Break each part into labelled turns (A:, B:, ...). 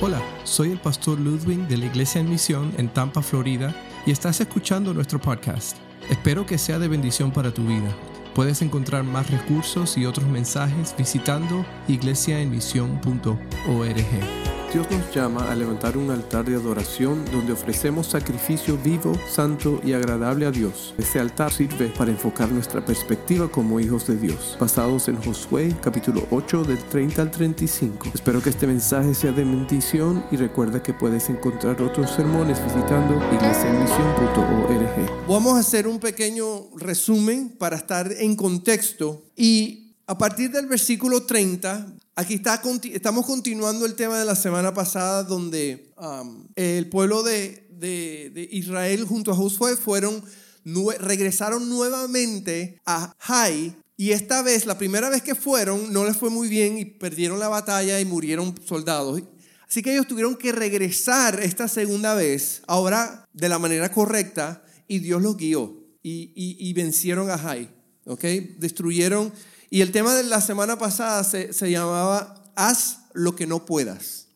A: Hola, soy el pastor Ludwig de la Iglesia en Misión en Tampa, Florida, y estás escuchando nuestro podcast. Espero que sea de bendición para tu vida. Puedes encontrar más recursos y otros mensajes visitando iglesiaenmisión.org. Dios nos llama a levantar un altar de adoración donde ofrecemos sacrificio vivo, santo y agradable a Dios. Este altar sirve para enfocar nuestra perspectiva como hijos de Dios, basados en Josué capítulo 8 del 30 al 35. Espero que este mensaje sea de bendición y recuerda que puedes encontrar otros sermones visitando iglesiaenmisión.org.
B: Vamos a hacer un pequeño resumen para estar en contexto y a partir del versículo 30 Aquí está, estamos continuando el tema de la semana pasada donde um, el pueblo de, de, Israel junto a Josué fueron, regresaron nuevamente a Jai y esta vez, la primera vez que fueron, no les fue muy bien y perdieron la batalla y murieron soldados. Así que ellos tuvieron que regresar esta segunda vez, ahora de la manera correcta, y Dios los guió y, y, vencieron a Jai. ¿ok? Destruyeron y el tema de la semana pasada se, llamaba Haz lo que no puedas.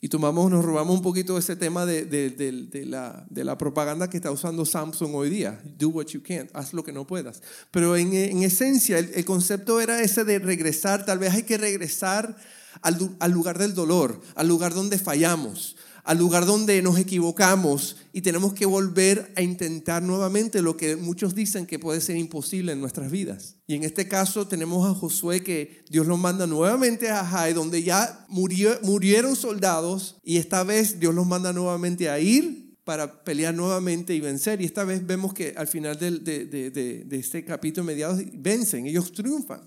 B: Y tomamos, nos robamos un poquito ese tema de, de, la, de, la, propaganda que está usando Samsung hoy día. Do what you can, haz lo que no puedas. Pero en, en esencia el, el, concepto era ese de regresar, tal vez hay que regresar al, al lugar del dolor, al lugar donde fallamos, al lugar donde nos equivocamos y tenemos que volver a intentar nuevamente lo que muchos dicen que puede ser imposible en nuestras vidas. Y en este caso tenemos a Josué que Dios lo manda nuevamente a Jai, donde ya murieron soldados y esta vez Dios los manda nuevamente a ir para pelear nuevamente y vencer. Y esta vez vemos que al final de, de, de este capítulo mediados vencen, ellos triunfan.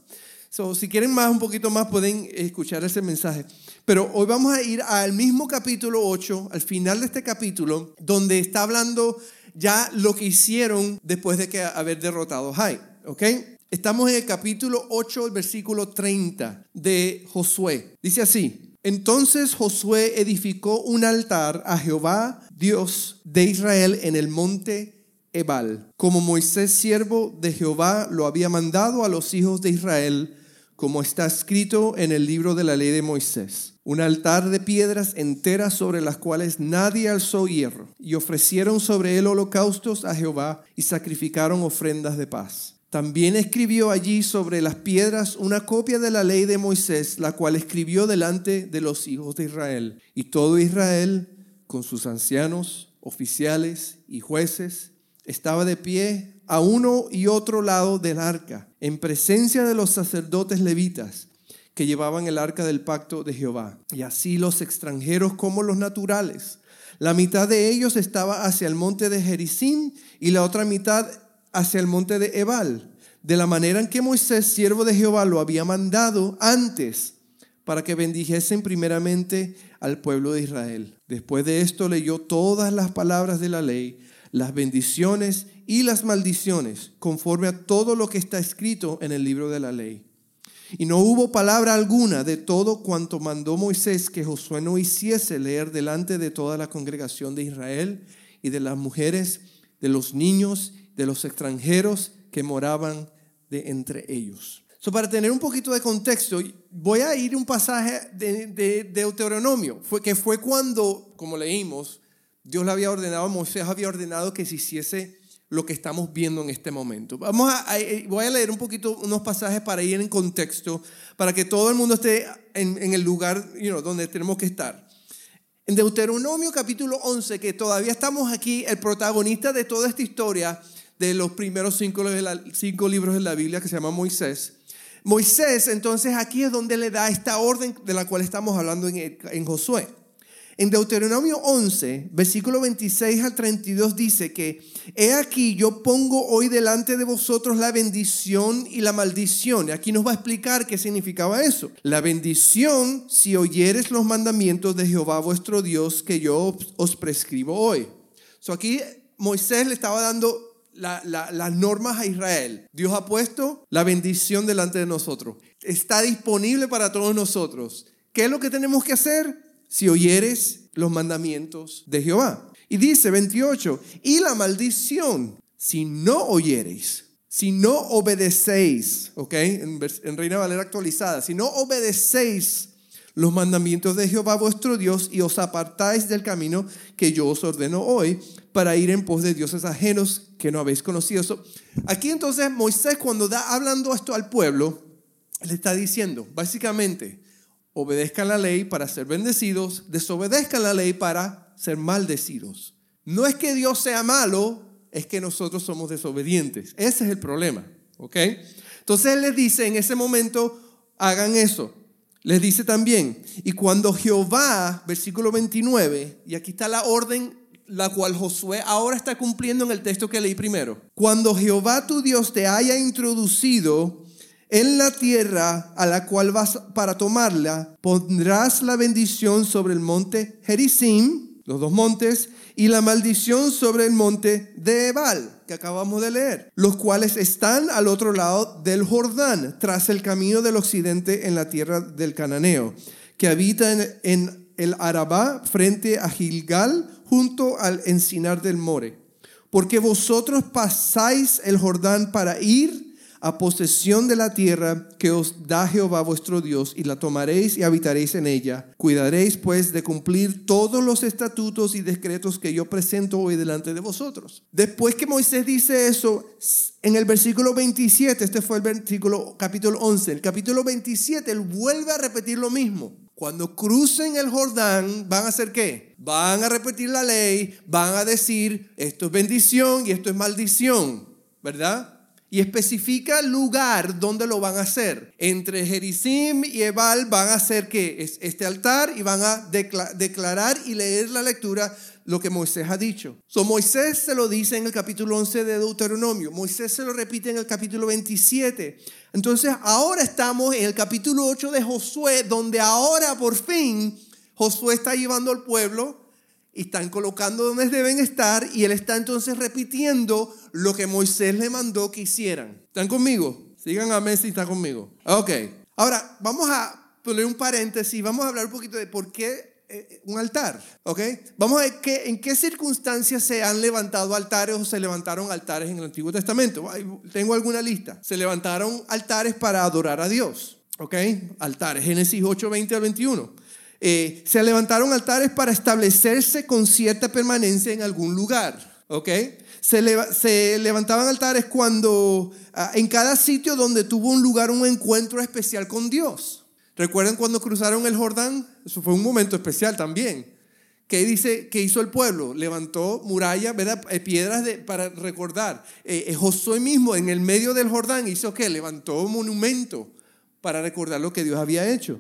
B: So, si quieren más, un poquito más, pueden escuchar ese mensaje. Pero hoy vamos a ir al mismo capítulo 8, al final de este capítulo, donde está hablando ya lo que hicieron después de que haber derrotado Jai. ¿Ok? Estamos en el capítulo 8, el versículo 30 de Josué. Dice así, entonces Josué edificó un altar a Jehová, Dios de Israel, en el monte Ebal, como Moisés, siervo de Jehová, lo había mandado a los hijos de Israel como está escrito en el libro de la ley de Moisés. Un altar de piedras enteras sobre las cuales nadie alzó hierro, y ofrecieron sobre él holocaustos a Jehová y sacrificaron ofrendas de paz. También escribió allí sobre las piedras una copia de la ley de Moisés, la cual escribió delante de los hijos de Israel. Y todo Israel, con sus ancianos, oficiales y jueces, estaba de pie a uno y otro lado del arca, en presencia de los sacerdotes levitas que llevaban el arca del pacto de Jehová, y así los extranjeros como los naturales. La mitad de ellos estaba hacia el monte de Jericín y la otra mitad hacia el monte de Ebal, de la manera en que Moisés, siervo de Jehová, lo había mandado antes para que bendijesen primeramente al pueblo de Israel. Después de esto leyó todas las palabras de la ley, las bendiciones y las maldiciones, conforme a todo lo que está escrito en el libro de la ley. Y no hubo palabra alguna de todo cuanto mandó Moisés que Josué no hiciese leer delante de toda la congregación de Israel y de las mujeres, de los niños, de los extranjeros que moraban de entre ellos. So, para tener un poquito de contexto, voy a ir un pasaje de, de, Deuteronomio, fue, que fue cuando, como leímos, Dios le había ordenado, Moisés había ordenado que se hiciese lo que estamos viendo en este momento. Vamos a, eh, voy a leer un poquito unos pasajes para ir en contexto, para que todo el mundo esté en, el lugar donde tenemos que estar. En Deuteronomio capítulo 11, que todavía estamos aquí, el protagonista de toda esta historia de los primeros cinco, cinco libros de la Biblia, que se llama Moisés. Moisés, entonces aquí es donde le da esta orden de la cual estamos hablando en, en Josué. En Deuteronomio 11, versículo 26 al 32 dice que, he aquí yo pongo hoy delante de vosotros la bendición y la maldición. Y aquí nos va a explicar qué significaba eso. La bendición si oyeres los mandamientos de Jehová vuestro Dios que yo os prescribo hoy. So aquí Moisés le estaba dando las normas a Israel. Dios ha puesto la bendición delante de nosotros. Está disponible para todos nosotros. ¿Qué es lo que tenemos que hacer? Si oyeres los mandamientos de Jehová. Y dice 28, y la maldición, si no oyereis, si no obedecéis, ¿ok? En, Reina Valera actualizada, si no obedecéis los mandamientos de Jehová vuestro Dios y os apartáis del camino que yo os ordeno hoy para ir en pos de dioses ajenos que no habéis conocido. aquí entonces Moisés cuando da hablando esto al pueblo, le está diciendo, básicamente, obedezcan la ley para ser bendecidos, desobedezcan la ley para ser maldecidos. No es que Dios sea malo, es que nosotros somos desobedientes. Ese es el problema, ¿ok? Entonces Él les dice, en ese momento, hagan eso. Les dice también, y cuando Jehová, versículo 29, y aquí está la orden la cual Josué ahora está cumpliendo en el texto que leí primero. Cuando Jehová tu Dios te haya introducido en la tierra a la cual vas para tomarla, pondrás la bendición sobre el monte Gerizim, los dos montes, y la maldición sobre el monte de Ebal, que acabamos de leer, los cuales están al otro lado del Jordán, tras el camino del occidente en la tierra del Cananeo, que habita en, el Arabá frente a Gilgal, junto al encinar del More. Porque vosotros pasáis el Jordán para ir a posesión de la tierra que os da Jehová vuestro Dios y la tomaréis y habitaréis en ella. Cuidaréis pues de cumplir todos los estatutos y decretos que yo presento hoy delante de vosotros. Después que Moisés dice eso, en el versículo 27, este fue el versículo capítulo 11, el capítulo 27, él vuelve a repetir lo mismo. Cuando crucen el Jordán, ¿van a hacer qué? Van a repetir la ley, van a decir, esto es bendición y esto es maldición, ¿verdad? Y especifica el lugar donde lo van a hacer. Entre Jericim y Ebal van a hacer que es este altar y van a declarar y leer la lectura lo que Moisés ha dicho. So, Moisés se lo dice en el capítulo 11 de Deuteronomio. Moisés se lo repite en el capítulo 27. Entonces ahora estamos en el capítulo 8 de Josué, donde ahora por fin Josué está llevando al pueblo y están colocando donde deben estar y él está entonces repitiendo lo que Moisés le mandó que hicieran. ¿Están conmigo? Sigan a Messi, está conmigo. Ok. Ahora, vamos a poner un paréntesis, vamos a hablar un poquito de por qué eh, un altar, ¿ok? Vamos a ver qué, en qué circunstancias se han levantado altares o se levantaron altares en el Antiguo Testamento. Tengo alguna lista. Se levantaron altares para adorar a Dios, ¿ok? Altares, Génesis 8, 20 al 21. Eh, se levantaron altares para establecerse con cierta permanencia en algún lugar. ¿ok? Se, levantaban altares cuando ah, en cada sitio donde tuvo un lugar un encuentro especial con Dios. ¿Recuerdan cuando cruzaron el Jordán? Eso fue un momento especial también. ¿Qué dice que hizo el pueblo? Levantó murallas, ¿verdad? Eh, piedras para recordar. Eh, Josué mismo en el medio del Jordán hizo que levantó un monumento para recordar lo que Dios había hecho.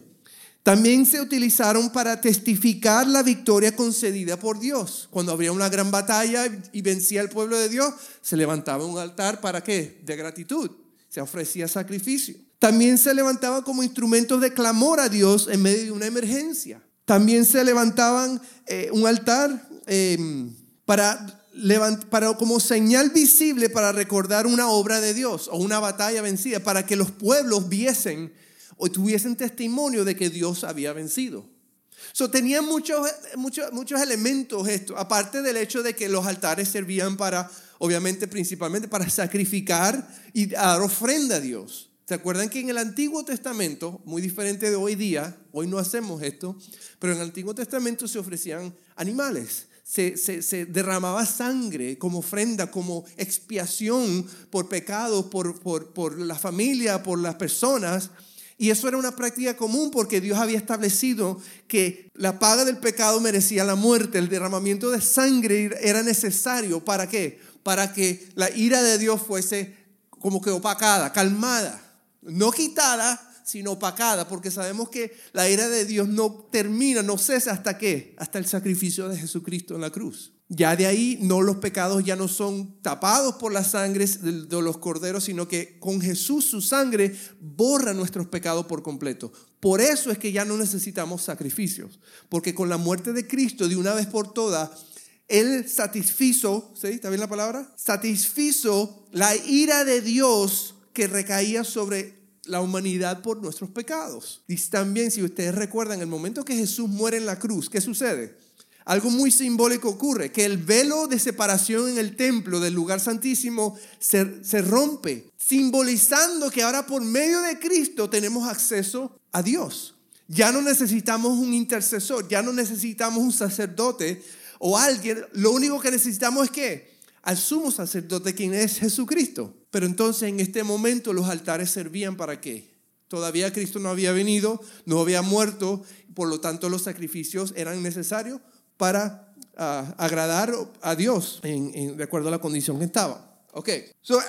B: También se utilizaron para testificar la victoria concedida por Dios. Cuando había una gran batalla y vencía el pueblo de Dios, se levantaba un altar para qué? De gratitud. Se ofrecía sacrificio. También se levantaban como instrumentos de clamor a Dios en medio de una emergencia. También se levantaban eh, un altar em, para, para como señal visible para recordar una obra de Dios o una batalla vencida, para que los pueblos viesen o tuviesen testimonio de que Dios había vencido. So, tenían muchos, muchos, muchos elementos esto, aparte del hecho de que los altares servían para, obviamente, principalmente para sacrificar y dar ofrenda a Dios. ¿Se acuerdan que en el Antiguo Testamento, muy diferente de hoy día, hoy no hacemos esto, pero en el Antiguo Testamento se ofrecían animales, se, se, se derramaba sangre como ofrenda, como expiación por pecados, por, por, por la familia, por las personas. Y eso era una práctica común porque Dios había establecido que la paga del pecado merecía la muerte, el derramamiento de sangre era necesario. ¿Para qué? Para que la ira de Dios fuese como que opacada, calmada, no quitada, sino opacada, porque sabemos que la ira de Dios no termina, no cesa hasta qué, hasta el sacrificio de Jesucristo en la cruz. Ya de ahí no los pecados ya no son tapados por la sangre de los corderos, sino que con Jesús su sangre borra nuestros pecados por completo. Por eso es que ya no necesitamos sacrificios, porque con la muerte de Cristo de una vez por todas, Él satisfizo, ¿sí? ¿Está bien la palabra? Satisfizo la ira de Dios que recaía sobre la humanidad por nuestros pecados. Y también, si ustedes recuerdan, el momento que Jesús muere en la cruz, ¿qué sucede? Algo muy simbólico ocurre, que el velo de separación en el templo del lugar santísimo se, se, rompe, simbolizando que ahora por medio de Cristo tenemos acceso a Dios. Ya no necesitamos un intercesor, ya no necesitamos un sacerdote o alguien. Lo único que necesitamos es que al sumo sacerdote, quien es Jesucristo. Pero entonces en este momento los altares servían para qué? Todavía Cristo no había venido, no había muerto, por lo tanto los sacrificios eran necesarios para ah, agradar a Dios de acuerdo a la condición que estaba. Ok,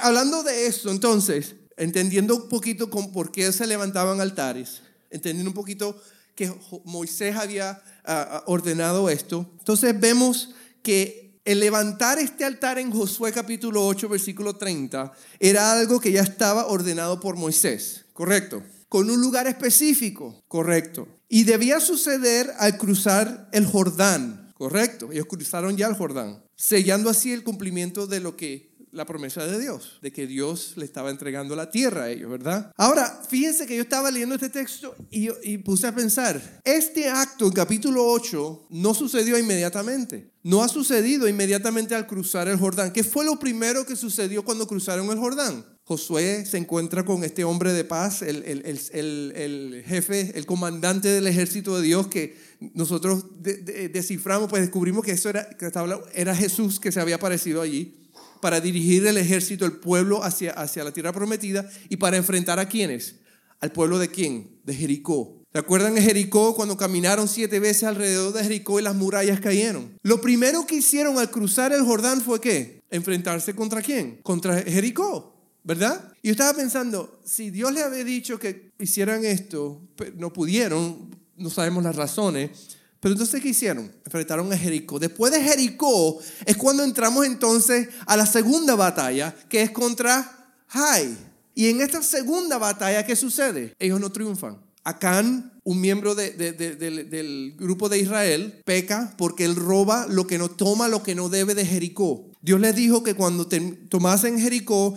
B: hablando de esto, entonces, entendiendo un poquito con por qué se levantaban altares, entendiendo un poquito que Moisés había ah, ordenado esto, entonces vemos que el levantar este altar en Josué capítulo 8, versículo 30, era algo que ya estaba ordenado por Moisés, ¿correcto? Con un lugar específico, correcto. Y debía suceder al cruzar el Jordán, correcto. Ellos cruzaron ya el Jordán, sellando así el cumplimiento de lo que la promesa de Dios, de que Dios le estaba entregando la tierra a ellos, ¿verdad? Ahora, fíjense que yo estaba leyendo este texto y, puse a pensar, este acto en capítulo 8 no sucedió inmediatamente, no ha sucedido inmediatamente al cruzar el Jordán. ¿Qué fue lo primero que sucedió cuando cruzaron el Jordán? Josué se encuentra con este hombre de paz, el jefe, el comandante del ejército de Dios que nosotros desciframos, pues descubrimos que eso era, que era Jesús que se había aparecido allí para dirigir el ejército, el pueblo hacia, hacia la tierra prometida y para enfrentar a quienes. ¿Al pueblo de quién? De Jericó. ¿Se acuerdan de Jericó cuando caminaron siete veces alrededor de Jericó y las murallas cayeron? Lo primero que hicieron al cruzar el Jordán fue qué? Enfrentarse contra quién? Contra Jericó. ¿Verdad? Y yo estaba pensando, si Dios le había dicho que hicieran esto, no pudieron, no sabemos las razones, pero entonces, ¿qué hicieron? Enfrentaron a Jericó. Después de Jericó es cuando entramos entonces a la segunda batalla, que es contra Jai. Y en esta segunda batalla, ¿qué sucede? Ellos no triunfan. Acán, un miembro del grupo de Israel, peca porque él roba lo que no toma, lo que no debe de Jericó. Dios les dijo que cuando tomasen Jericó,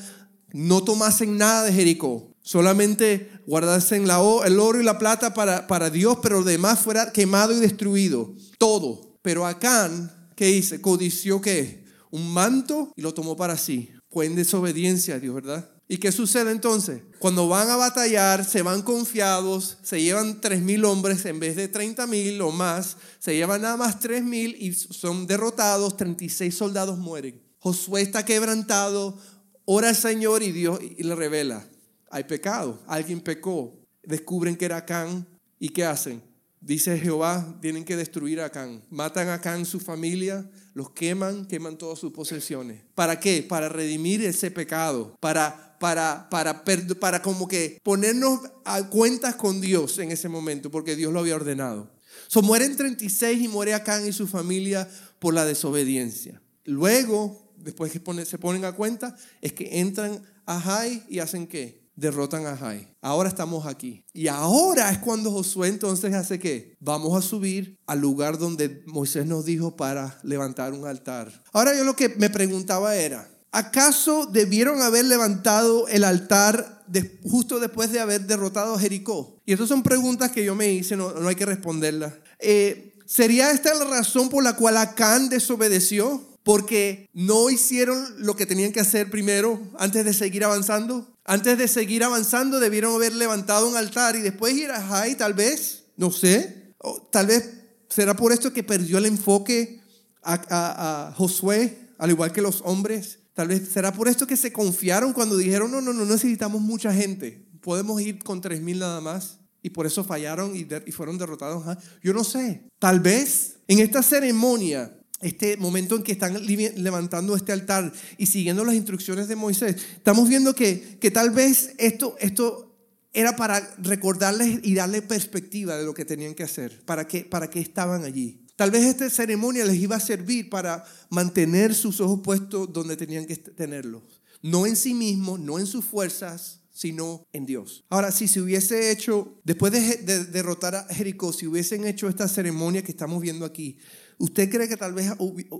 B: no tomasen nada de Jericó. Solamente guardarse en la, el oro y la plata para, para Dios, pero lo demás fuera quemado y destruido. Todo. Pero Acán, ¿qué hizo? Codició qué? Un manto y lo tomó para sí. Fue en desobediencia a Dios, ¿verdad? ¿Y qué sucede entonces? Cuando van a batallar, se van confiados, se llevan tres mil hombres en vez de 30 mil o más, se llevan nada más tres mil y son derrotados, 36 soldados mueren. Josué está quebrantado, ora al Señor y Dios y le revela, hay pecado, alguien pecó, descubren que era Can y ¿qué hacen? Dice Jehová, tienen que destruir a Can. Matan a Can, su familia, los queman, queman todas sus posesiones. ¿Para qué? Para redimir ese pecado, para, para, para, para como que ponernos a cuentas con Dios en ese momento, porque Dios lo había ordenado. So, mueren 36 y muere Acán y su familia por la desobediencia. Luego, después que se ponen a cuenta, es que entran a Jai y hacen qué? Derrotan a Jai. Ahora estamos aquí. Y ahora es cuando Josué entonces hace qué? Vamos a subir al lugar donde Moisés nos dijo para levantar un altar. Ahora yo lo que me preguntaba era, ¿acaso debieron haber levantado el altar justo después de haber derrotado a Jericó? Y esas son preguntas que yo me hice, no, hay que responderlas. Eh, ¿Sería esta la razón por la cual Acán desobedeció? Porque no hicieron lo que tenían que hacer primero antes de seguir avanzando. Antes de seguir avanzando, debieron haber levantado un altar y después ir a Jai, tal vez, no sé. O tal vez será por esto que perdió el enfoque a, Josué, al igual que los hombres. Tal vez será por esto que se confiaron cuando dijeron, no, no, no necesitamos mucha gente. Podemos ir con tres mil nada más. Y por eso fallaron y, y fueron derrotados. Yo no sé. Tal vez en esta ceremonia este momento en que están levantando este altar y siguiendo las instrucciones de Moisés, estamos viendo que, que tal vez esto, esto era para recordarles y darle perspectiva de lo que tenían que hacer, para que, para que estaban allí. Tal vez esta ceremonia les iba a servir para mantener sus ojos puestos donde tenían que tenerlos. No en sí mismos, no en sus fuerzas, sino en Dios. Ahora, si se hubiese hecho, después de, de derrotar a Jericó, si hubiesen hecho esta ceremonia que estamos viendo aquí, ¿Usted cree que tal vez ha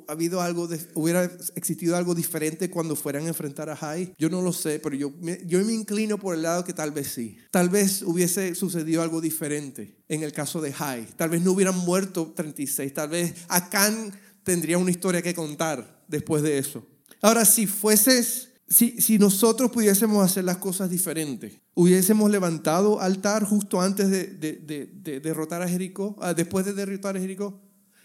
B: habido algo hubiera existido algo diferente cuando fueran a enfrentar a Jai? Yo no lo sé, pero yo, yo me inclino por el lado que tal vez sí. Tal vez hubiese sucedido algo diferente en el caso de Jai. Tal vez no hubieran muerto 36. Tal vez Acán tendría una historia que contar después de eso. Ahora, si fueses si, si nosotros pudiésemos hacer las cosas diferentes, hubiésemos levantado altar justo antes de, de, de, derrotar a Jericó, ah, después de derrotar a Jericó,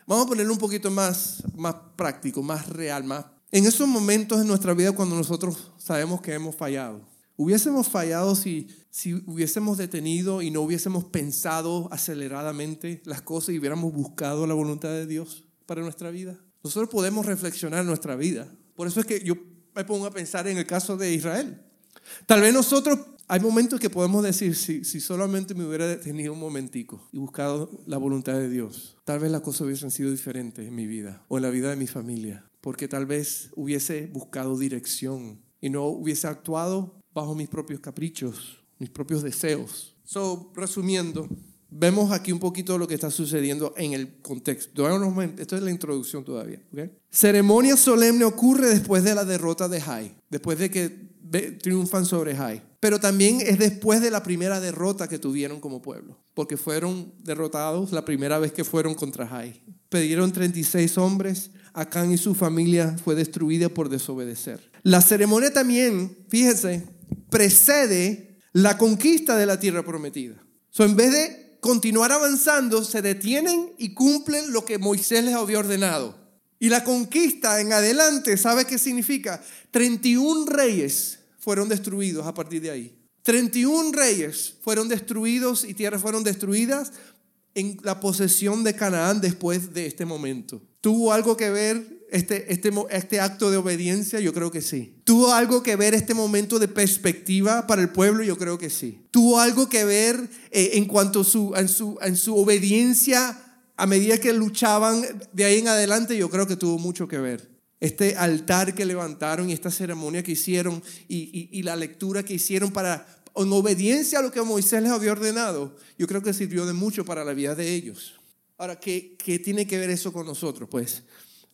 B: vamos a ponerlo un poquito más, más práctico, más real, más... En esos momentos en nuestra vida cuando nosotros sabemos que hemos fallado, hubiésemos fallado si, si hubiésemos detenido y no hubiésemos pensado aceleradamente las cosas y hubiéramos buscado la voluntad de Dios para nuestra vida. Nosotros podemos reflexionar nuestra vida. Por eso es que yo me pongo a pensar en el caso de Israel. Tal vez nosotros, hay momentos que podemos decir, si, si solamente me hubiera detenido un momentico y buscado la voluntad de Dios, tal vez las cosas hubiesen sido diferentes en mi vida o en la vida de mi familia, porque tal vez hubiese buscado dirección y no hubiese actuado bajo mis propios caprichos, mis propios deseos. So, resumiendo, vemos aquí un poquito lo que está sucediendo en el contexto. Esto es la introducción todavía. Ceremonia solemne ocurre después de la derrota de Jai, después de que triunfan sobre Jai. Pero también es después de la primera derrota que tuvieron como pueblo, porque fueron derrotados la primera vez que fueron contra Jai. Pidieron 36 hombres, Acán y su familia fue destruida por desobedecer. La ceremonia también, fíjense, precede la conquista de la tierra prometida. So, en vez de continuar avanzando, se detienen y cumplen lo que Moisés les había ordenado. Y la conquista en adelante, ¿sabe qué significa? 31 reyes fueron destruidos a partir de ahí. 31 reyes fueron destruidos y tierras fueron destruidas en la posesión de Canaán después de este momento. ¿Tuvo algo que ver este, este, este acto de obediencia? Yo creo que sí. ¿Tuvo algo que ver este momento de perspectiva para el pueblo? Yo creo que sí. ¿Tuvo algo que ver eh, en cuanto a su, en, su, en su obediencia a medida que luchaban de ahí en adelante? Yo creo que tuvo mucho que ver. Este altar que levantaron y esta ceremonia que hicieron y, la lectura que hicieron para, en obediencia a lo que Moisés les había ordenado, yo creo que sirvió de mucho para la vida de ellos. Ahora, ¿qué, tiene que ver eso con nosotros? Pues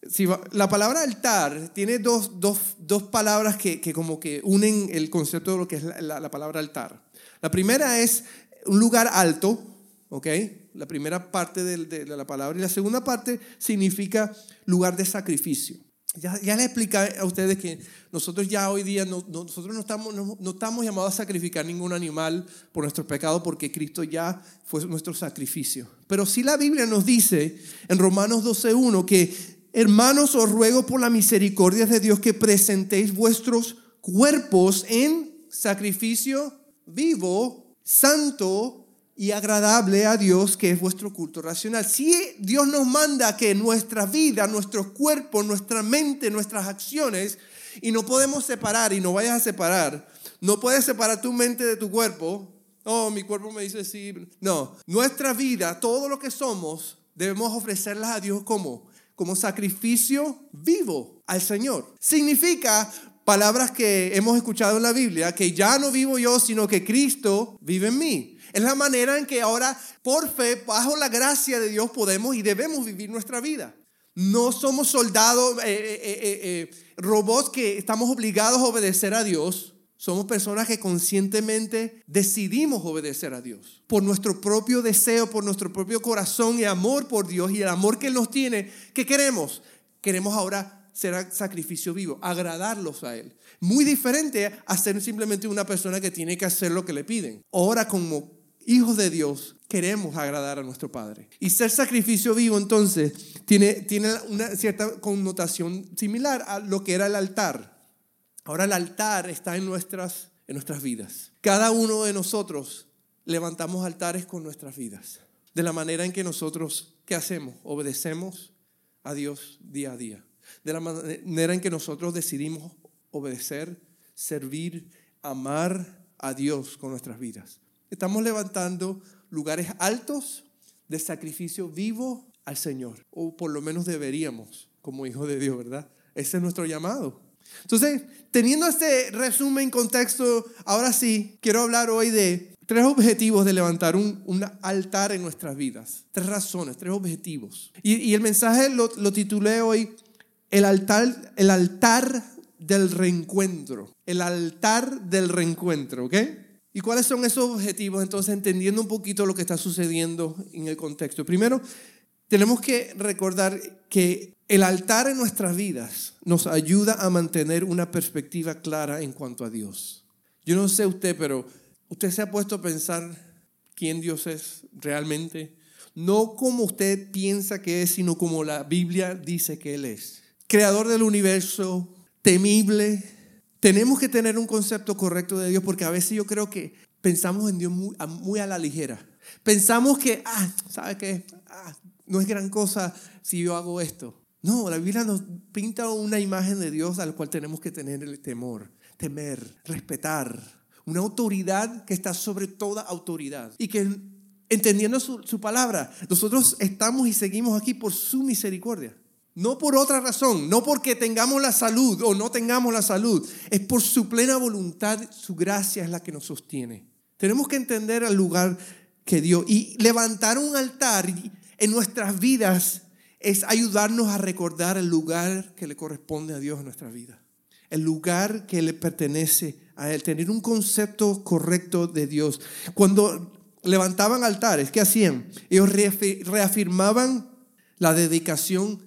B: si la palabra altar tiene dos, dos, dos palabras que, que, como que unen el concepto de lo que es la, la, palabra altar. La primera es un lugar alto, ¿ok? La primera parte de, la palabra. Y la segunda parte significa lugar de sacrificio. Ya, ya les expliqué a ustedes que nosotros ya hoy día no, nosotros no estamos, no, no, estamos llamados a sacrificar ningún animal por nuestro pecado porque Cristo ya fue nuestro sacrificio. Pero sí la Biblia nos dice en Romanos 12.1 que Hermanos, os ruego por la misericordia de Dios que presentéis vuestros cuerpos en sacrificio vivo, santo y agradable a Dios, que es vuestro culto racional. Si Dios nos manda que nuestra vida, nuestro cuerpo, nuestra mente, nuestras acciones, y no podemos separar, y no vayas a separar, no puedes separar tu mente de tu cuerpo. Oh, mi cuerpo me dice sí. No, nuestra vida, todo lo que somos, debemos ofrecerlas a Dios como como sacrificio vivo al Señor. Significa palabras que hemos escuchado en la Biblia, que ya no vivo yo, sino que Cristo vive en mí. Es la manera en que ahora, por fe, bajo la gracia de Dios, podemos y debemos vivir nuestra vida. No somos soldados, eh, eh, eh, robots que estamos obligados a obedecer a Dios, somos personas que conscientemente decidimos obedecer a Dios. Por nuestro propio deseo, por nuestro propio corazón y amor por Dios y el amor que Él nos tiene, ¿qué queremos? Queremos ahora ser sacrificio vivo, agradarlos a Él. Muy diferente a ser simplemente una persona que tiene que hacer lo que le piden. Ahora como hijos de Dios queremos agradar a nuestro Padre. Y ser sacrificio vivo entonces tiene, tiene una cierta connotación similar a lo que era el altar. Ahora el altar está en nuestras, en nuestras vidas. Cada uno de nosotros levantamos altares con nuestras vidas. De la manera en que nosotros, ¿qué hacemos? Obedecemos a Dios día a día. De la manera en que nosotros decidimos obedecer, servir, amar a Dios con nuestras vidas. Estamos levantando lugares altos de sacrificio vivo al Señor. O por lo menos deberíamos, como hijos de Dios, ¿verdad? Ese es nuestro llamado. Entonces, teniendo este resumen, contexto, ahora sí, quiero hablar hoy de tres objetivos de levantar un, un altar en nuestras vidas. Tres razones, tres objetivos. Y, y el mensaje lo, lo, titulé hoy, el altar, el altar del reencuentro. El altar del reencuentro, ¿ok? ¿Y cuáles son esos objetivos? Entonces, entendiendo un poquito lo que está sucediendo en el contexto. Primero, tenemos que recordar que El altar en nuestras vidas nos ayuda a mantener una perspectiva clara en cuanto a Dios. Yo no sé usted, pero usted se ha puesto a pensar quién Dios es realmente. No como usted piensa que es, sino como la Biblia dice que Él es. Creador del universo, temible. Tenemos que tener un concepto correcto de Dios porque a veces yo creo que pensamos en Dios muy, a la ligera. Pensamos que, ah, ¿sabe qué? Ah, no es gran cosa si yo hago esto. No, la Biblia nos pinta una imagen de Dios al cual tenemos que tener el temor, temer, respetar. Una autoridad que está sobre toda autoridad. Y que entendiendo su, su palabra, nosotros estamos y seguimos aquí por su misericordia. No por otra razón, no porque tengamos la salud o no tengamos la salud, es por su plena voluntad, su gracia es la que nos sostiene. Tenemos que entender el lugar que dio y levantar un altar en nuestras vidas es ayudarnos a recordar el lugar que le corresponde a Dios en nuestra vida. El lugar que le pertenece a Él. Tener un concepto correcto de Dios. Cuando levantaban altares, ¿qué hacían? Ellos reafirmaban la dedicación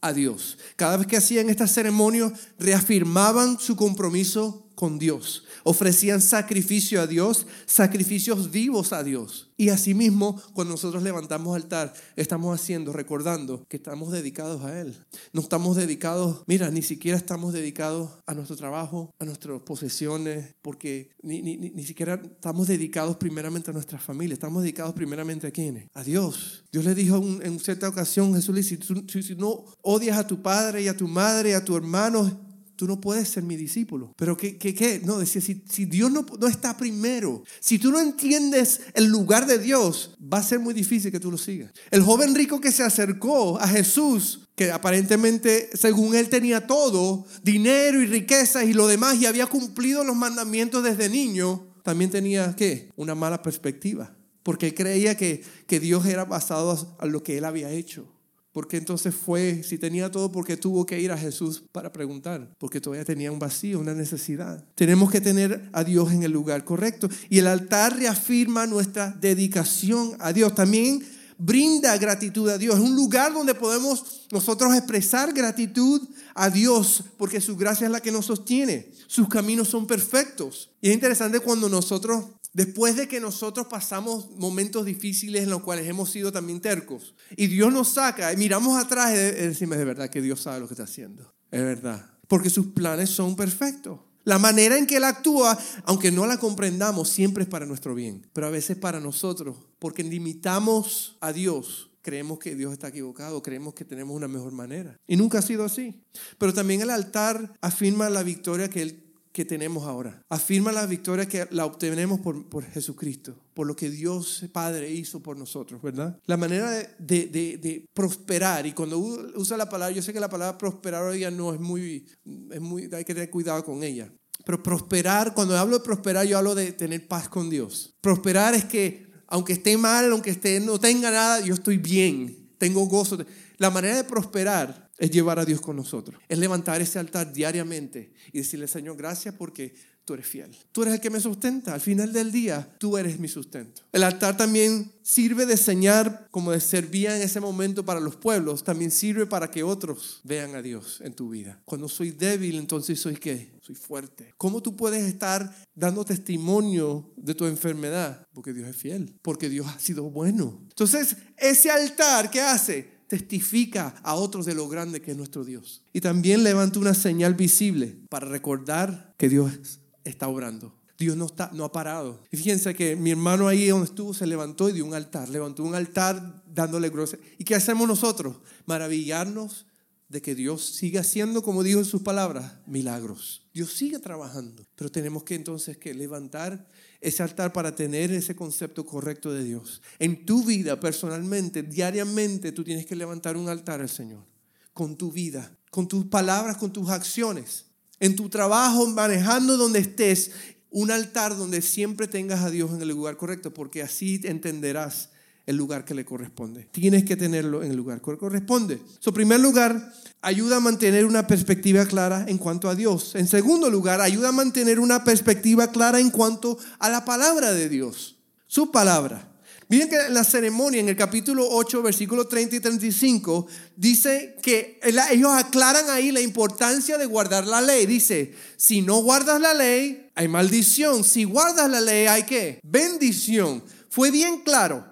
B: a Dios. Cada vez que hacían estas ceremonias, reafirmaban su compromiso con Dios ofrecían sacrificio a Dios, sacrificios vivos a Dios. Y asimismo, cuando nosotros levantamos altar, estamos haciendo, recordando que estamos dedicados a Él. No estamos dedicados, mira, ni siquiera estamos dedicados a nuestro trabajo, a nuestras posesiones, porque ni, ni, siquiera estamos dedicados primeramente a nuestra familia, estamos dedicados primeramente a quiénes? A Dios. Dios le dijo en, cierta ocasión, Jesús le dice, si, si no odias a tu padre y a tu madre y a tu hermano, tú no puedes ser mi discípulo. Pero ¿qué? qué, qué? No, decía, si, si Dios no, no, está primero, si tú no entiendes el lugar de Dios, va a ser muy difícil que tú lo sigas. El joven rico que se acercó a Jesús, que aparentemente, según él, tenía todo, dinero y riquezas y lo demás, y había cumplido los mandamientos desde niño, también tenía, ¿qué? Una mala perspectiva. Porque creía que, que Dios era basado a lo que él había hecho. Porque entonces fue, si tenía todo, porque tuvo que ir a Jesús para preguntar, porque todavía tenía un vacío, una necesidad. Tenemos que tener a Dios en el lugar correcto. Y el altar reafirma nuestra dedicación a Dios. También brinda gratitud a Dios. Es un lugar donde podemos nosotros expresar gratitud a Dios, porque su gracia es la que nos sostiene. Sus caminos son perfectos. Y es interesante cuando nosotros Después de que nosotros pasamos momentos difíciles en los cuales hemos sido también tercos, y Dios nos saca, y miramos atrás y decimos, de verdad que Dios sabe lo que está haciendo. Es verdad. Porque sus planes son perfectos. La manera en que Él actúa, aunque no la comprendamos, siempre es para nuestro bien, pero a veces para nosotros, porque limitamos a Dios, creemos que Dios está equivocado, creemos que tenemos una mejor manera. Y nunca ha sido así. Pero también el altar afirma la victoria que Él que tenemos ahora. Afirma la victoria que la obtenemos por, por, Jesucristo, por lo que Dios Padre hizo por nosotros, ¿verdad? La manera de, de, de, prosperar, y cuando usa la palabra, yo sé que la palabra prosperar hoy ya no es muy, es muy, hay que tener cuidado con ella. Pero prosperar, cuando hablo de prosperar, yo hablo de tener paz con Dios. Prosperar es que, aunque esté mal, aunque esté, no tenga nada, yo estoy bien, tengo gozo. La manera de prosperar es llevar a Dios con nosotros. Es levantar ese altar diariamente y decirle, Señor, gracias porque tú eres fiel. Tú eres el que me sustenta. Al final del día, tú eres mi sustento. El altar también sirve de señal, como de servía en ese momento para los pueblos, también sirve para que otros vean a Dios en tu vida. Cuando soy débil, entonces soy qué? Soy fuerte. ¿Cómo tú puedes estar dando testimonio de tu enfermedad? Porque Dios es fiel, porque Dios ha sido bueno. Entonces, ese altar, ¿qué hace? Testifica a otros de lo grande que es nuestro Dios. Y también levanta una señal visible para recordar que Dios está obrando. Dios no, está, no ha parado. Y fíjense que mi hermano ahí donde estuvo se levantó y dio un altar. Levantó un altar dándole grosa. ¿Y qué hacemos nosotros? Maravillarnos de que Dios siga haciendo, como dijo en sus palabras, milagros. Dios sigue trabajando. Pero tenemos que entonces que levantar ese altar para tener ese concepto correcto de Dios. En tu vida, personalmente, diariamente, tú tienes que levantar un altar al Señor. Con tu vida, con tus palabras, con tus acciones. En tu trabajo, manejando donde estés, un altar donde siempre tengas a Dios en el lugar correcto, porque así entenderás el lugar que le corresponde. Tienes que tenerlo en el lugar que corresponde. En primer lugar, ayuda a mantener una perspectiva clara en cuanto a Dios. En segundo lugar, ayuda a mantener una perspectiva clara en cuanto a la palabra de Dios. Su palabra. Miren que en la ceremonia, en el capítulo 8, versículos 30 y 35, dice que ellos aclaran ahí la importancia de guardar la ley. Dice, si no guardas la ley, hay maldición. Si guardas la ley, hay qué? Bendición. Fue bien claro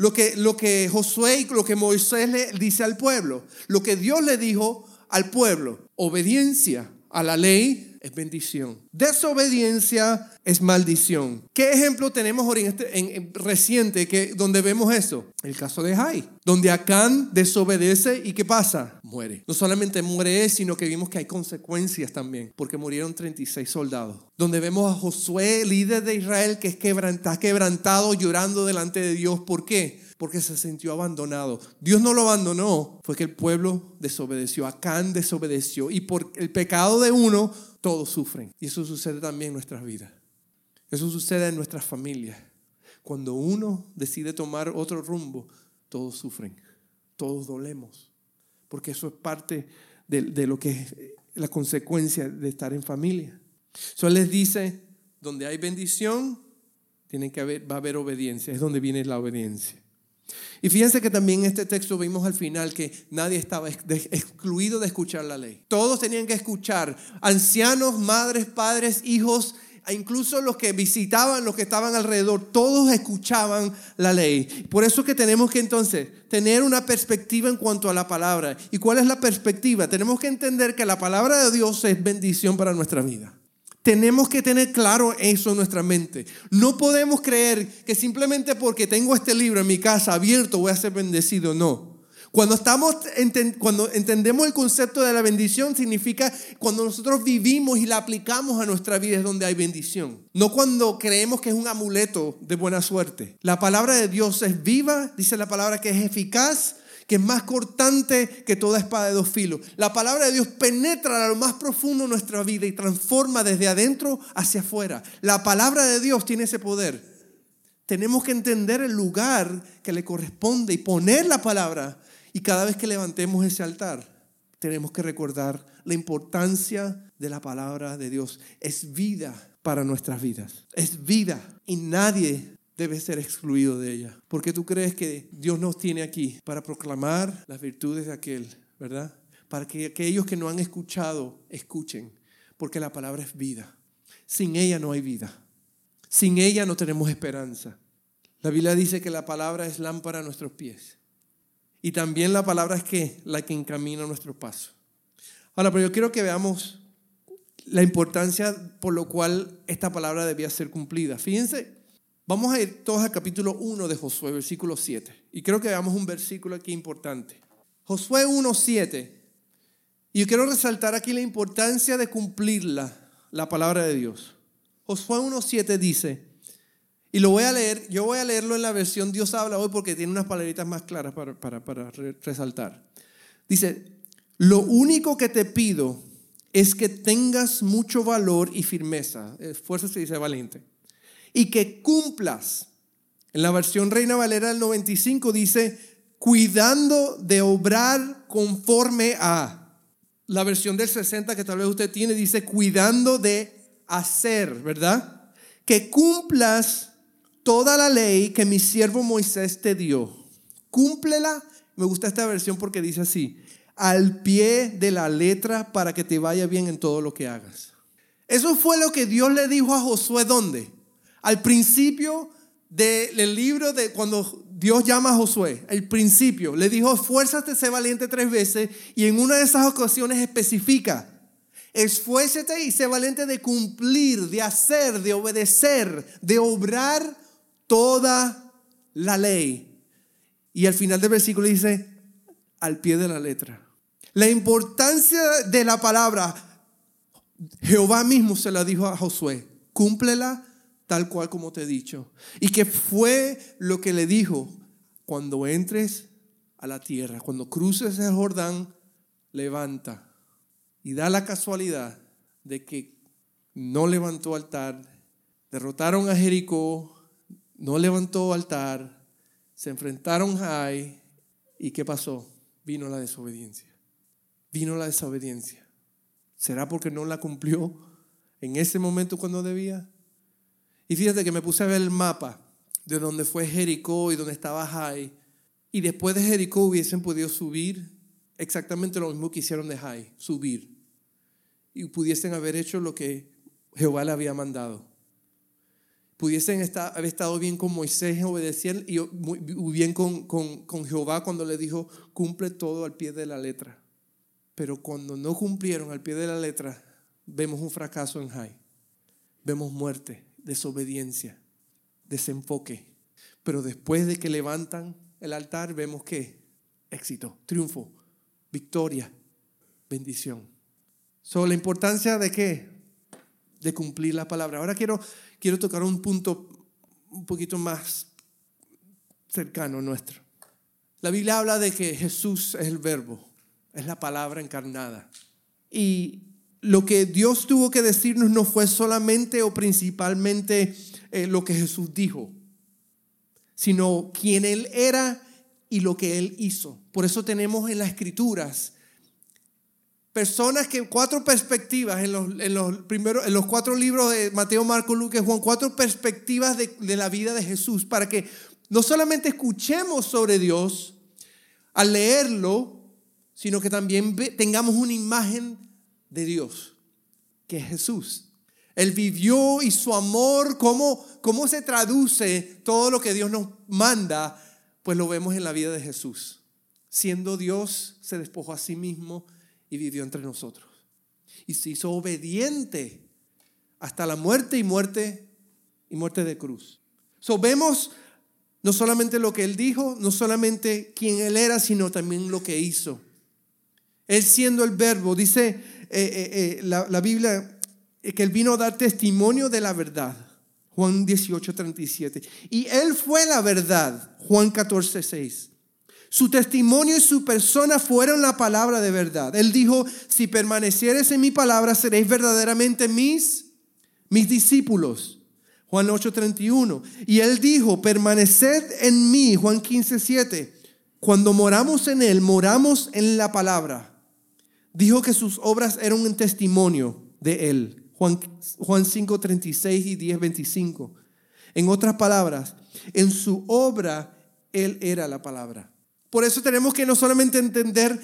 B: lo que, lo que Josué y lo que Moisés le dice al pueblo. Lo que Dios le dijo al pueblo. Obediencia a la ley es bendición. Desobediencia es maldición. ¿Qué ejemplo tenemos en, este, en, reciente que, donde vemos eso? El caso de Jai, donde Acán desobedece y ¿qué pasa? Muere. No solamente muere sino que vimos que hay consecuencias también, porque murieron 36 soldados. Donde vemos a Josué, líder de Israel, que es está quebrantado llorando delante de Dios. ¿Por qué? porque se sintió abandonado. Dios no lo abandonó, fue que el pueblo desobedeció, Acán desobedeció y por el pecado de uno todos sufren. Y eso sucede también en nuestras vidas. Eso sucede en nuestras familias. Cuando uno decide tomar otro rumbo, todos sufren, todos dolemos, porque eso es parte de, lo que es la consecuencia de estar en familia. Eso les dice, donde hay bendición, tiene que haber, va a haber obediencia, es donde viene la obediencia. Y fíjense que también en este texto vimos al final que nadie estaba excluido de escuchar la ley. Todos tenían que escuchar, ancianos, madres, padres, hijos, e incluso los que visitaban, los que estaban alrededor, todos escuchaban la ley. Por eso que tenemos que entonces tener una perspectiva en cuanto a la palabra. ¿Y cuál es la perspectiva? Tenemos que entender que la palabra de Dios es bendición para nuestra vida. Tenemos que tener claro eso en nuestra mente. No podemos creer que simplemente porque tengo este libro en mi casa abierto voy a ser bendecido. No. Cuando, estamos, cuando entendemos el concepto de la bendición, significa cuando nosotros vivimos y la aplicamos a nuestra vida es donde hay bendición. No cuando creemos que es un amuleto de buena suerte. La palabra de Dios es viva, dice la palabra que es eficaz que es más cortante que toda espada de dos filos. La palabra de Dios penetra a lo más profundo de nuestra vida y transforma desde adentro hacia afuera. La palabra de Dios tiene ese poder. Tenemos que entender el lugar que le corresponde y poner la palabra. Y cada vez que levantemos ese altar, tenemos que recordar la importancia de la palabra de Dios. Es vida para nuestras vidas. Es vida. Y nadie debe ser excluido de ella. Porque tú crees que Dios nos tiene aquí para proclamar las virtudes de aquel, ¿verdad? Para que aquellos que no han escuchado escuchen, porque la palabra es vida. Sin ella no hay vida. Sin ella no tenemos esperanza. La Biblia dice que la palabra es lámpara a nuestros pies. Y también la palabra es que la que encamina nuestro paso. Ahora, pero yo quiero que veamos la importancia por lo cual esta palabra debía ser cumplida. Fíjense Vamos a ir todos al capítulo 1 de Josué, versículo 7. Y creo que veamos un versículo aquí importante. Josué 1, 7. Y yo quiero resaltar aquí la importancia de cumplirla, la palabra de Dios. Josué 1, 7 dice, y lo voy a leer, yo voy a leerlo en la versión Dios habla hoy porque tiene unas palabritas más claras para, para, para resaltar. Dice, lo único que te pido es que tengas mucho valor y firmeza. Fuerza se dice valiente y que cumplas. En la versión Reina Valera del 95 dice, cuidando de obrar conforme a. La versión del 60 que tal vez usted tiene dice, cuidando de hacer, ¿verdad? Que cumplas toda la ley que mi siervo Moisés te dio. Cúmplela. Me gusta esta versión porque dice así, al pie de la letra para que te vaya bien en todo lo que hagas. Eso fue lo que Dios le dijo a Josué, ¿dónde? Al principio del libro de cuando Dios llama a Josué, el principio, le dijo, esfuérzate, sé valiente tres veces, y en una de esas ocasiones especifica, esfuérzate y sé valiente de cumplir, de hacer, de obedecer, de obrar toda la ley. Y al final del versículo dice, al pie de la letra. La importancia de la palabra, Jehová mismo se la dijo a Josué, cúmplela tal cual como te he dicho. Y que fue lo que le dijo, cuando entres a la tierra, cuando cruces el Jordán, levanta. Y da la casualidad de que no levantó altar, derrotaron a Jericó, no levantó altar, se enfrentaron a Ai, ¿y qué pasó? Vino la desobediencia. Vino la desobediencia. ¿Será porque no la cumplió en ese momento cuando debía? Y fíjate que me puse a ver el mapa. de donde fue Jericó y donde estaba Jai, y después de Jericó hubiesen podido subir exactamente lo mismo que hicieron de Jai, subir, y pudiesen haber hecho lo que Jehová le había mandado. Pudiesen estar, haber estado bien con Moisés, obedecer y bien con, con, con Jehová cuando le dijo, cumple todo al pie de la letra. Pero cuando no cumplieron al pie de la letra, vemos un fracaso en Jai. Vemos muerte, desobediencia, desenfoque. Pero después de que levantan el altar, vemos que éxito, triunfo, victoria, bendición. Sobre la importancia de qué? De cumplir la palabra. Ahora quiero, quiero tocar un punto un poquito más cercano nuestro. La Biblia habla de que Jesús es el verbo, es la palabra encarnada. Y lo que Dios tuvo que decirnos no fue solamente o principalmente eh, lo que Jesús dijo, sino quién Él era y lo que Él hizo. Por eso tenemos en las escrituras personas que cuatro perspectivas en los, en los, en los cuatro libros de Mateo, Marco, Lucas, Juan, cuatro perspectivas de, de la vida de Jesús para que no solamente escuchemos sobre Dios al leerlo, sino que también tengamos una imagen de Dios, que es Jesús. Él vivió y su amor, ¿cómo, cómo se traduce todo lo que Dios nos manda, pues lo vemos en la vida de Jesús. Siendo Dios, se despojó a sí mismo y vivió entre nosotros. Y se hizo obediente hasta la muerte y muerte y muerte de cruz. So, vemos no solamente lo que él dijo, no solamente quién él era, sino también lo que hizo. Él siendo el verbo, dice eh, eh, eh, la, Biblia que él vino a dar testimonio de la verdad. Juan 18, 37. Y él fue la verdad. Juan 14, 6. Su testimonio y su persona fueron la palabra de verdad. Él dijo, si permanecieres en mi palabra, seréis verdaderamente mis, mis discípulos. Juan 8:31. Y él dijo, permaneced en mí. Juan 15:7. Cuando moramos en él, moramos en la palabra. Dijo que sus obras eran un testimonio de él. Juan, Juan 5:36 y 10:25. En otras palabras, en su obra él era la palabra. Por eso tenemos que no solamente entender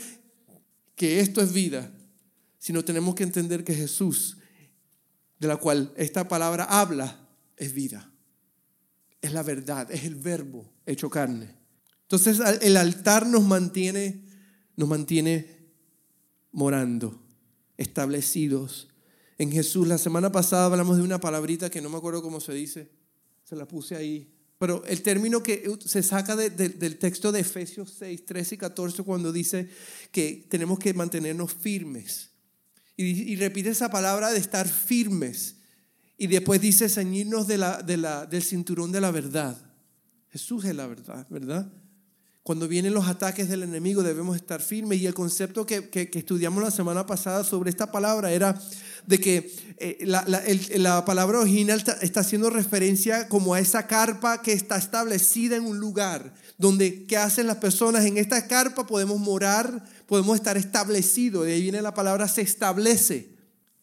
B: que esto es vida, sino tenemos que entender que Jesús, de la cual esta palabra habla, es vida. Es la verdad, es el verbo hecho carne. Entonces el altar nos mantiene, nos mantiene morando, establecidos en Jesús. La semana pasada hablamos de una palabrita que no me acuerdo cómo se dice, se la puse ahí pero el término que se saca del texto de Efesios 6, 13 y 14 cuando dice que tenemos que mantenernos firmes. Y, repite esa palabra de estar firmes. Y después dice ceñirnos del cinturón de la verdad. Jesús es la verdad, ¿verdad? Cuando vienen los ataques del enemigo debemos estar firmes. Y el concepto que, que, estudiamos la semana pasada sobre esta palabra era de que eh, la, la, palabra original está, haciendo referencia como a esa carpa que está establecida en un lugar donde qué hacen las personas en esta carpa podemos morar, podemos estar establecidos. De ahí viene la palabra se establece.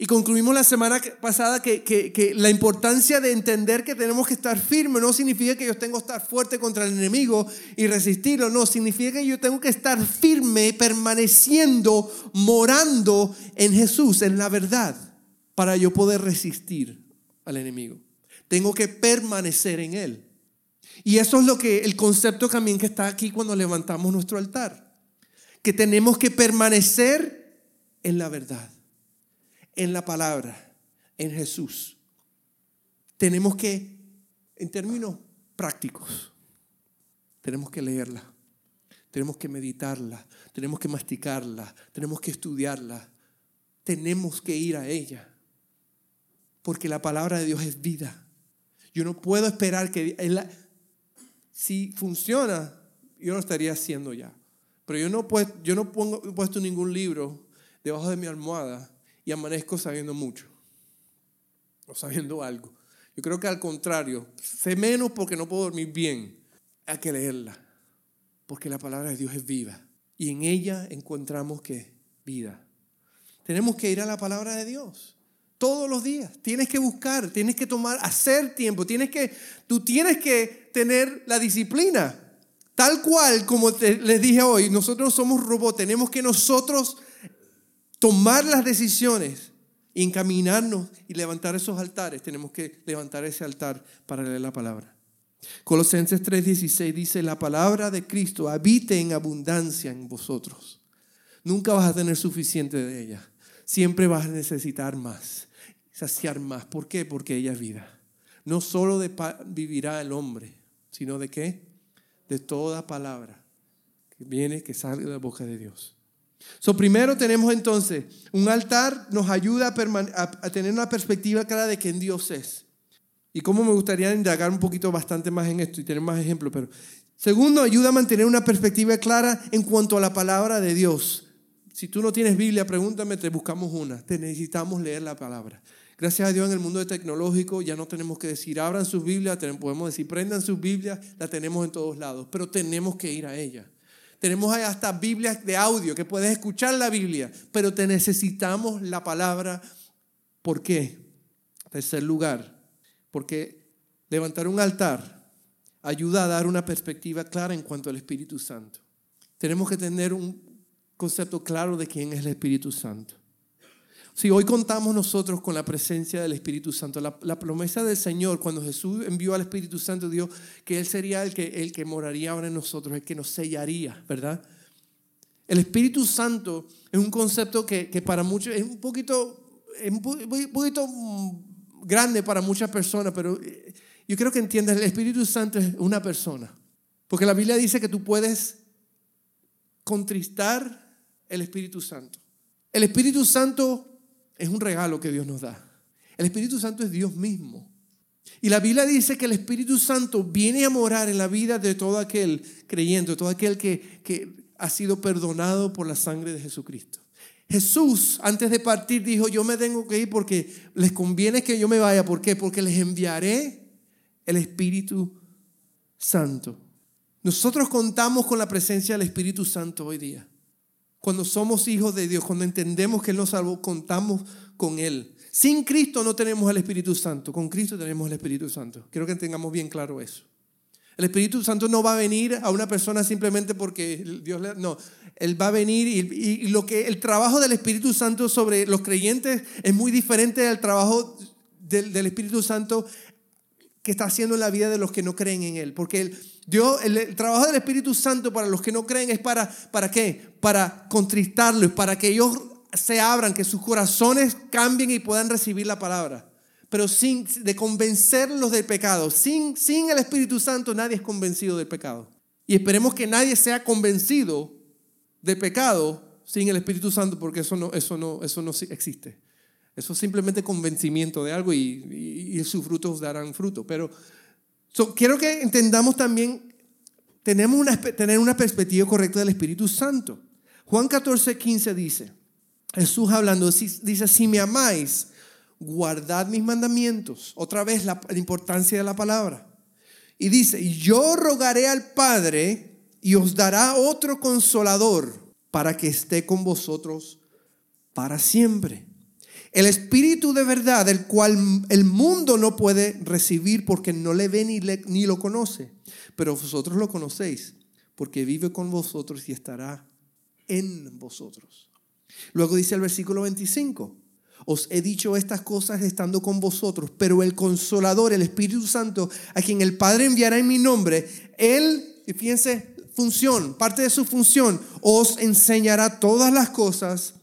B: Y concluimos la semana pasada que, la importancia de entender que tenemos que estar firmes no significa que yo tengo que estar fuerte contra el enemigo y resistirlo, no, significa que yo tengo que estar firme, permaneciendo, morando en Jesús, en la verdad, para yo poder resistir al enemigo. Tengo que permanecer en Él. Y eso es lo que el concepto también que está aquí cuando levantamos nuestro altar, que tenemos que permanecer en la verdad en la palabra, en Jesús. Tenemos que, en términos prácticos, tenemos que leerla, tenemos que meditarla, tenemos que masticarla, tenemos que estudiarla, tenemos que ir a ella, porque la palabra de Dios es vida. Yo no puedo esperar que... si funciona, yo lo estaría haciendo ya. Pero yo no, yo no pongo, he puesto ningún libro debajo de mi almohada y amanezco sabiendo mucho o sabiendo algo. Yo creo que al contrario, sé menos porque no puedo dormir bien. Hay que leerla, porque la palabra de Dios es viva y en ella encontramos que vida. Tenemos que ir a la palabra de Dios. todos los días. Tienes que buscar, tienes que tomar, hacer tiempo, tienes que, tú tienes que tener la disciplina. Tal cual como les dije hoy, nosotros somos robots, tenemos que nosotros tomar las decisiones y encaminarnos y levantar esos altares. Tenemos que levantar ese altar para leer la palabra. Colosenses 3:16 dice, la palabra de Cristo habite en abundancia en vosotros. Nunca vas a tener suficiente de ella. Siempre vas a necesitar más, saciar más. ¿Por qué? Porque ella es vida. No solo de vivirá el hombre, sino de qué? De toda palabra que viene, que sale de la boca de Dios. So, primero tenemos entonces, un altar nos ayuda a, tener una perspectiva clara de quién Dios es. Y cómo me gustaría indagar un poquito bastante más en esto y tener más ejemplos. Pero segundo, ayuda a mantener una perspectiva clara en cuanto a la palabra de Dios. Si tú no tienes Biblia, pregúntame, te buscamos una. Te necesitamos leer la palabra. Gracias a Dios en el mundo tecnológico ya no tenemos que decir abran sus Biblias, podemos decir prendan sus Biblias, la tenemos en todos lados, pero tenemos que ir a ella. Tenemos hasta Biblias de audio que puedes escuchar la Biblia, pero te necesitamos la palabra. ¿Por qué? Tercer lugar, porque levantar un altar ayuda a dar una perspectiva clara en cuanto al Espíritu Santo. Tenemos que tener un concepto claro de quién es el Espíritu Santo. Si hoy contamos nosotros con la presencia del Espíritu Santo, la, promesa del Señor, cuando Jesús envió al Espíritu Santo, dijo que Él sería el que, el que moraría ahora en nosotros, el que nos sellaría, ¿verdad? El Espíritu Santo es un concepto que, para muchos es un poquito, es un poquito grande para muchas personas, pero eh, yo creo que entiendas, el Espíritu Santo es una persona. Porque la Biblia dice que tú puedes contristar el Espíritu Santo. El Espíritu Santo es un regalo que Dios nos da. El Espíritu Santo es Dios mismo. Y la Biblia dice que el Espíritu Santo viene a morar en la vida de todo aquel creyente, todo aquel que, que ha sido perdonado por la sangre de Jesucristo. Jesús, antes de partir, dijo, yo me tengo que ir porque les conviene que yo me vaya. ¿Por qué? Porque les enviaré el Espíritu Santo. Nosotros contamos con la presencia del Espíritu Santo hoy día. Cuando somos hijos de Dios, cuando entendemos que Él nos salvó, contamos con Él. Sin Cristo no tenemos el Espíritu Santo, con Cristo tenemos el Espíritu Santo. Quiero que tengamos bien claro eso. El Espíritu Santo no va a venir a una persona simplemente porque Dios le... No, Él va a venir y, lo que el trabajo del Espíritu Santo sobre los creyentes es muy diferente al trabajo del, del Espíritu Santo que está haciendo en la vida de los que no creen en Él. Porque el, Dios, el, trabajo del Espíritu Santo para los que no creen es para, ¿para qué? Para contristarlos, para que ellos se abran, que sus corazones cambien y puedan recibir la palabra. Pero sin de convencerlos del pecado. Sin, sin el Espíritu Santo nadie es convencido del pecado. Y esperemos que nadie sea convencido del pecado sin el Espíritu Santo, porque eso no, eso no, eso no existe. Eso es simplemente convencimiento de algo y, sus frutos darán fruto. Pero quiero que entendamos también, tenemos una, tener una perspectiva correcta del Espíritu Santo. Juan 14, 15 dice, Jesús hablando, dice, si me amáis, guardad mis mandamientos. Otra vez la, la importancia de la palabra. Y dice, yo rogaré al Padre y os dará otro consolador para que esté con vosotros para siempre. El Espíritu de verdad, el cual el mundo no puede recibir porque no le ve ni, ni lo conoce, pero vosotros lo conocéis porque vive con vosotros y estará en vosotros. Luego dice el versículo 25, os he dicho estas cosas estando con vosotros, pero el consolador, el Espíritu Santo, a quien el Padre enviará en mi nombre, él, y fíjense, función, parte de su función, os enseñará todas las cosas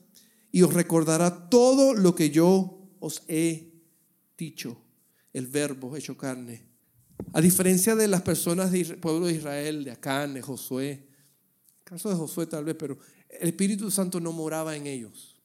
B: y os recordará todo lo que yo os he dicho, el verbo hecho carne. A diferencia de las personas del pueblo de Israel, de Acán, de Josué, el caso de Josué tal vez, pero el Espíritu Santo no moraba en ellos.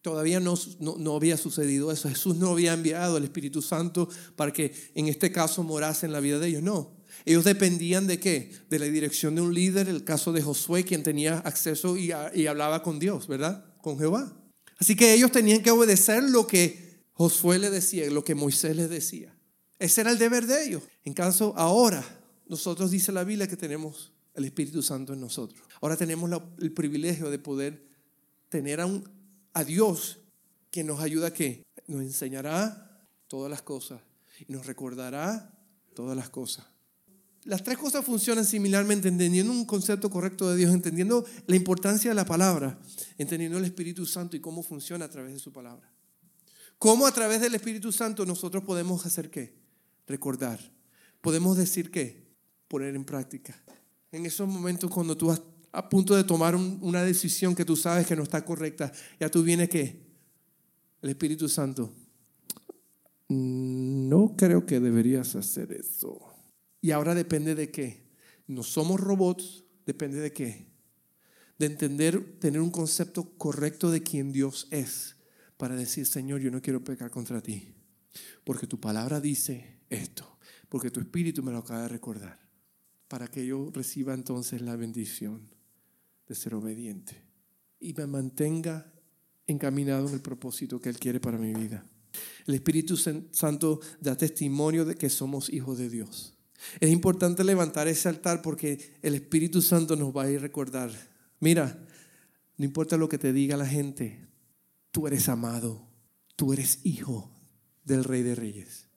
B: Todavía no, no, no, había sucedido eso. Jesús no había enviado el Espíritu Santo para que en este caso morase en la vida de ellos. No. Ellos dependían de qué? De la dirección de un líder, el caso de Josué, quien tenía acceso y, hablaba con Dios, ¿verdad? Con Jehová. Así que ellos tenían que obedecer lo que Josué le decía, lo que Moisés les decía. Ese era el deber de ellos. En caso, ahora, nosotros dice la Biblia que tenemos el Espíritu Santo en nosotros. Ahora tenemos el privilegio de poder tener a, Dios quien nos ayuda a qué? Nos enseñará todas las cosas y nos recordará todas las cosas. Las tres cosas funcionan similarmente, entendiendo un concepto correcto de Dios, entendiendo la importancia de la palabra, entendiendo el Espíritu Santo y cómo funciona a través de su palabra. ¿Cómo a través del Espíritu Santo nosotros podemos hacer qué? Recordar. Podemos decir qué? Poner en práctica. En esos momentos cuando tú vas a punto de tomar una decisión que tú sabes que no está correcta, ya tú vienes qué? El Espíritu Santo. No creo que deberías hacer eso. Y ahora depende de qué. No somos robots, depende de qué. De entender, tener un concepto correcto de quién Dios es para decir, Señor, yo no quiero pecar contra ti, porque tu palabra dice esto, porque tu espíritu me lo acaba de recordar, para que yo reciba entonces la bendición de ser obediente y me mantenga encaminado en el propósito que Él quiere para mi vida. El Espíritu Santo da testimonio de que somos hijos de Dios. Es importante levantar ese altar porque el Espíritu Santo nos va a ir a recordar. Mira, no importa lo que te diga la gente, tú eres amado, tú eres hijo del Rey de Reyes.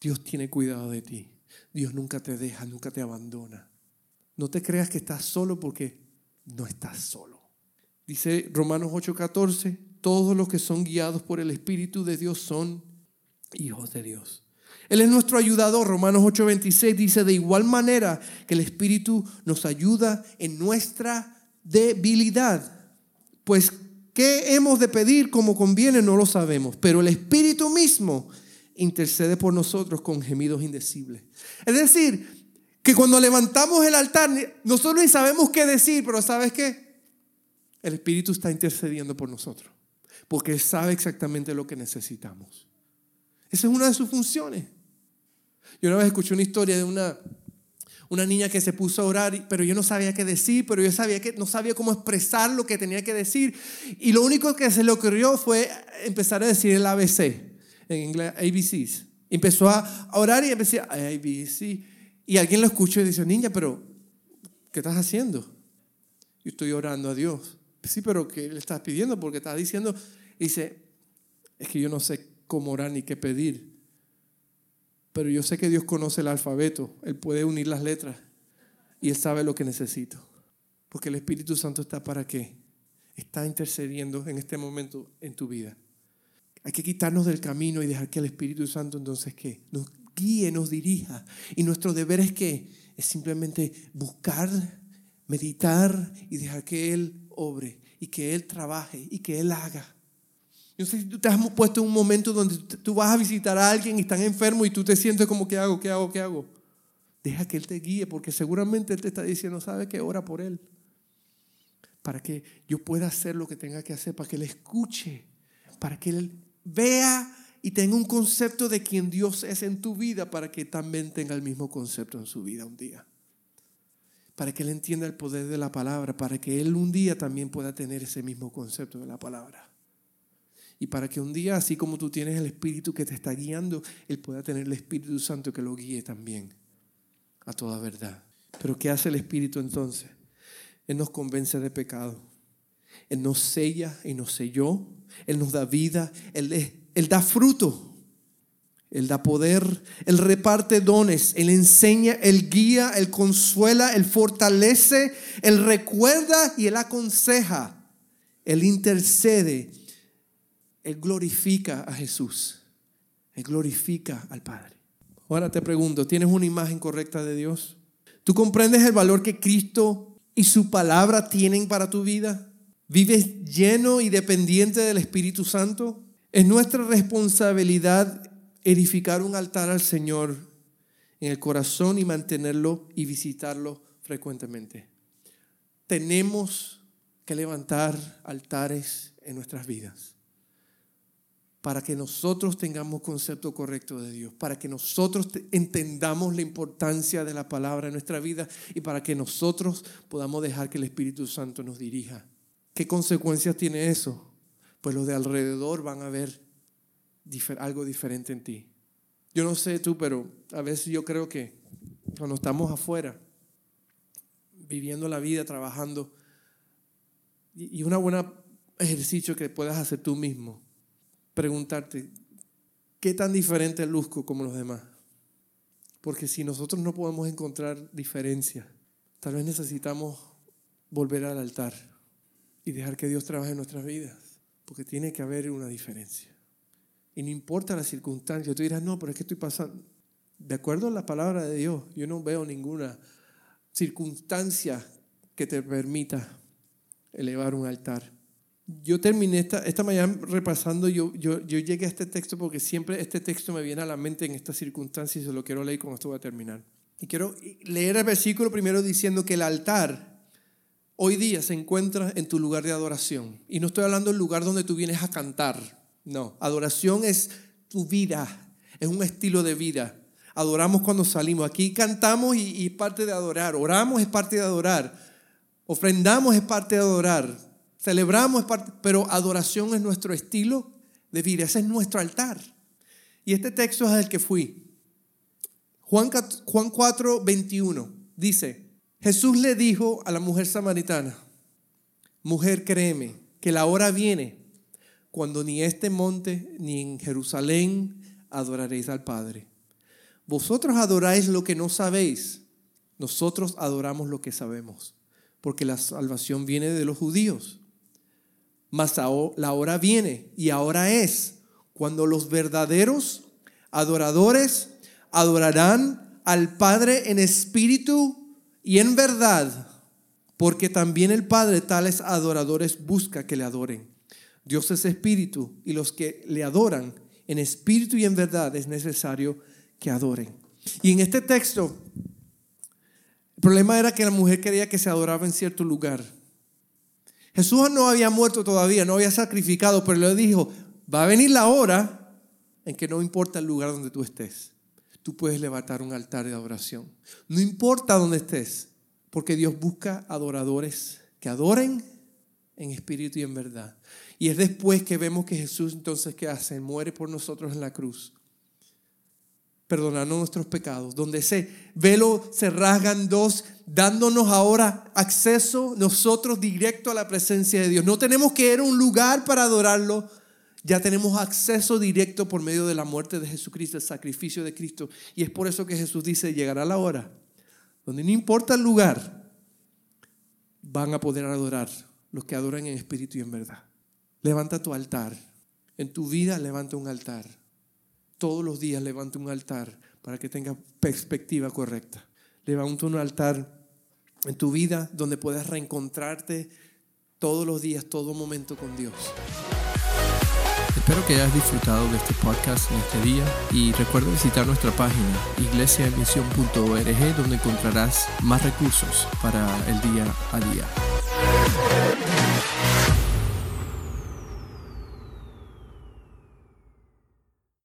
B: Dios tiene cuidado de ti. Dios nunca te deja, nunca te abandona. No te creas que estás solo porque no estás solo. Dice Romanos 8:14, todos los que son guiados por el Espíritu de Dios son hijos de Dios. Él es nuestro ayudador. Romanos 8:26 dice, de igual manera que el Espíritu nos ayuda en nuestra debilidad. Pues, ¿qué hemos de pedir como conviene? No lo sabemos. Pero el Espíritu mismo intercede por nosotros con gemidos indecibles. Es decir, que cuando levantamos el altar, nosotros ni sabemos qué decir, pero ¿sabes qué? El Espíritu está intercediendo por nosotros, porque Él sabe exactamente lo que necesitamos. Esa es una de sus funciones. Yo una vez escuché una historia de una, una niña que se puso a orar, pero yo no sabía qué decir, pero yo sabía que no sabía cómo expresar lo que tenía que decir. Y lo único que se le ocurrió fue empezar a decir el ABC, en inglés, ABCs. Empezó a orar y empecé a ABC. Y alguien lo escuchó y dice, niña, pero ¿qué estás haciendo? Yo estoy orando a Dios. Sí, pero ¿qué le estás pidiendo? Porque estás diciendo, dice, es que yo no sé cómo orar ni qué pedir. Pero yo sé que Dios conoce el alfabeto. Él puede unir las letras. Y Él sabe lo que necesito. Porque el Espíritu Santo está para qué? Está intercediendo en este momento en tu vida. Hay que quitarnos del camino y dejar que el Espíritu Santo entonces qué? Nos guíe, nos dirija. Y nuestro deber es que es simplemente buscar, meditar y dejar que Él obre y que Él trabaje y que Él haga. Yo sé si tú te has puesto en un momento donde tú vas a visitar a alguien y están enfermo y tú te sientes como, ¿qué hago? ¿Qué hago? ¿Qué hago? Deja que Él te guíe porque seguramente Él te está diciendo, ¿sabe qué? Ora por Él. Para que yo pueda hacer lo que tenga que hacer, para que Él escuche, para que Él vea y tenga un concepto de quién Dios es en tu vida para que también tenga el mismo concepto en su vida un día. Para que Él entienda el poder de la palabra, para que Él un día también pueda tener ese mismo concepto de la palabra. Y para que un día, así como tú tienes el Espíritu que te está guiando, Él pueda tener el Espíritu Santo que lo guíe también a toda verdad. Pero ¿qué hace el Espíritu entonces? Él nos convence de pecado. Él nos sella y nos selló. Él nos da vida. Él él da fruto. Él da poder, Él reparte dones, Él enseña, Él guía, Él consuela, Él fortalece, Él recuerda y Él aconseja. Él intercede, Él glorifica a Jesús, Él glorifica al Padre. Ahora te pregunto, ¿tienes una imagen correcta de Dios? ¿Tú comprendes el valor que Cristo y su palabra tienen para tu vida? ¿Vives lleno y dependiente del Espíritu Santo? Es nuestra responsabilidad edificar un altar al Señor en el corazón y mantenerlo y visitarlo frecuentemente. Tenemos que levantar altares en nuestras vidas para que nosotros tengamos concepto correcto de Dios, para que nosotros entendamos la importancia de la palabra en nuestra vida y para que nosotros podamos dejar que el Espíritu Santo nos dirija. ¿Qué consecuencias tiene eso? pues los de alrededor van a ver algo diferente en ti. Yo no sé tú, pero a veces yo creo que cuando estamos afuera, viviendo la vida, trabajando, y una buena ejercicio que puedas hacer tú mismo. Preguntarte, ¿qué tan diferente luzco como los demás? Porque si nosotros no podemos encontrar diferencia, tal vez necesitamos volver al altar y dejar que Dios trabaje en nuestras vidas, porque tiene que haber una diferencia. Y no importa la circunstancia, tú dirás, no, pero es que estoy pasando. De acuerdo a la palabra de Dios, yo no veo ninguna circunstancia que te permita elevar un altar. Yo terminé esta, esta mañana repasando, yo, yo, yo llegué a este texto porque siempre este texto me viene a la mente en estas circunstancias y se lo quiero leer con esto voy a terminar. Y quiero leer el versículo primero diciendo que el altar hoy día se encuentra en tu lugar de adoración. Y no estoy hablando del lugar donde tú vienes a cantar. No, adoración es tu vida, es un estilo de vida. Adoramos cuando salimos. Aquí cantamos y, y parte de adorar. Oramos es parte de adorar. Ofrendamos es parte de adorar. Celebramos pero adoración es nuestro estilo de vida. Ese es nuestro altar. Y este texto es el que fui. Juan, Juan 4, 21 dice, Jesús le dijo a la mujer samaritana, mujer créeme, que la hora viene cuando ni este monte ni en Jerusalén adoraréis al Padre. Vosotros adoráis lo que no sabéis, nosotros adoramos lo que sabemos, porque la salvación viene de los judíos. Mas la hora viene y ahora es cuando los verdaderos adoradores adorarán al Padre en espíritu y en verdad, porque también el Padre tales adoradores busca que le adoren. Dios es espíritu y los que le adoran en espíritu y en verdad es necesario que adoren. Y en este texto, el problema era que la mujer quería que se adoraba en cierto lugar. Jesús no había muerto todavía, no había sacrificado, pero le dijo, va a venir la hora en que no importa el lugar donde tú estés, tú puedes levantar un altar de adoración. No importa dónde estés, porque Dios busca adoradores que adoren en espíritu y en verdad. Y es después que vemos que Jesús entonces, ¿qué hace? Muere por nosotros en la cruz, perdonando nuestros pecados, donde ese velo se rasgan dos, dándonos ahora acceso nosotros directo a la presencia de Dios. No tenemos que ir a un lugar para adorarlo, ya tenemos acceso directo por medio de la muerte de Jesucristo, el sacrificio de Cristo. Y es por eso que Jesús dice, llegará la hora donde no importa el lugar, van a poder adorar los que adoran en espíritu y en verdad. Levanta tu altar. En tu vida levanta un altar. Todos los días levanta un altar para que tengas perspectiva correcta. Levanta un altar en tu vida donde puedas reencontrarte todos los días, todo momento con Dios.
A: Espero que hayas disfrutado de este podcast en este día y recuerda visitar nuestra página iglesiaemisión.org donde encontrarás más recursos para el día a día.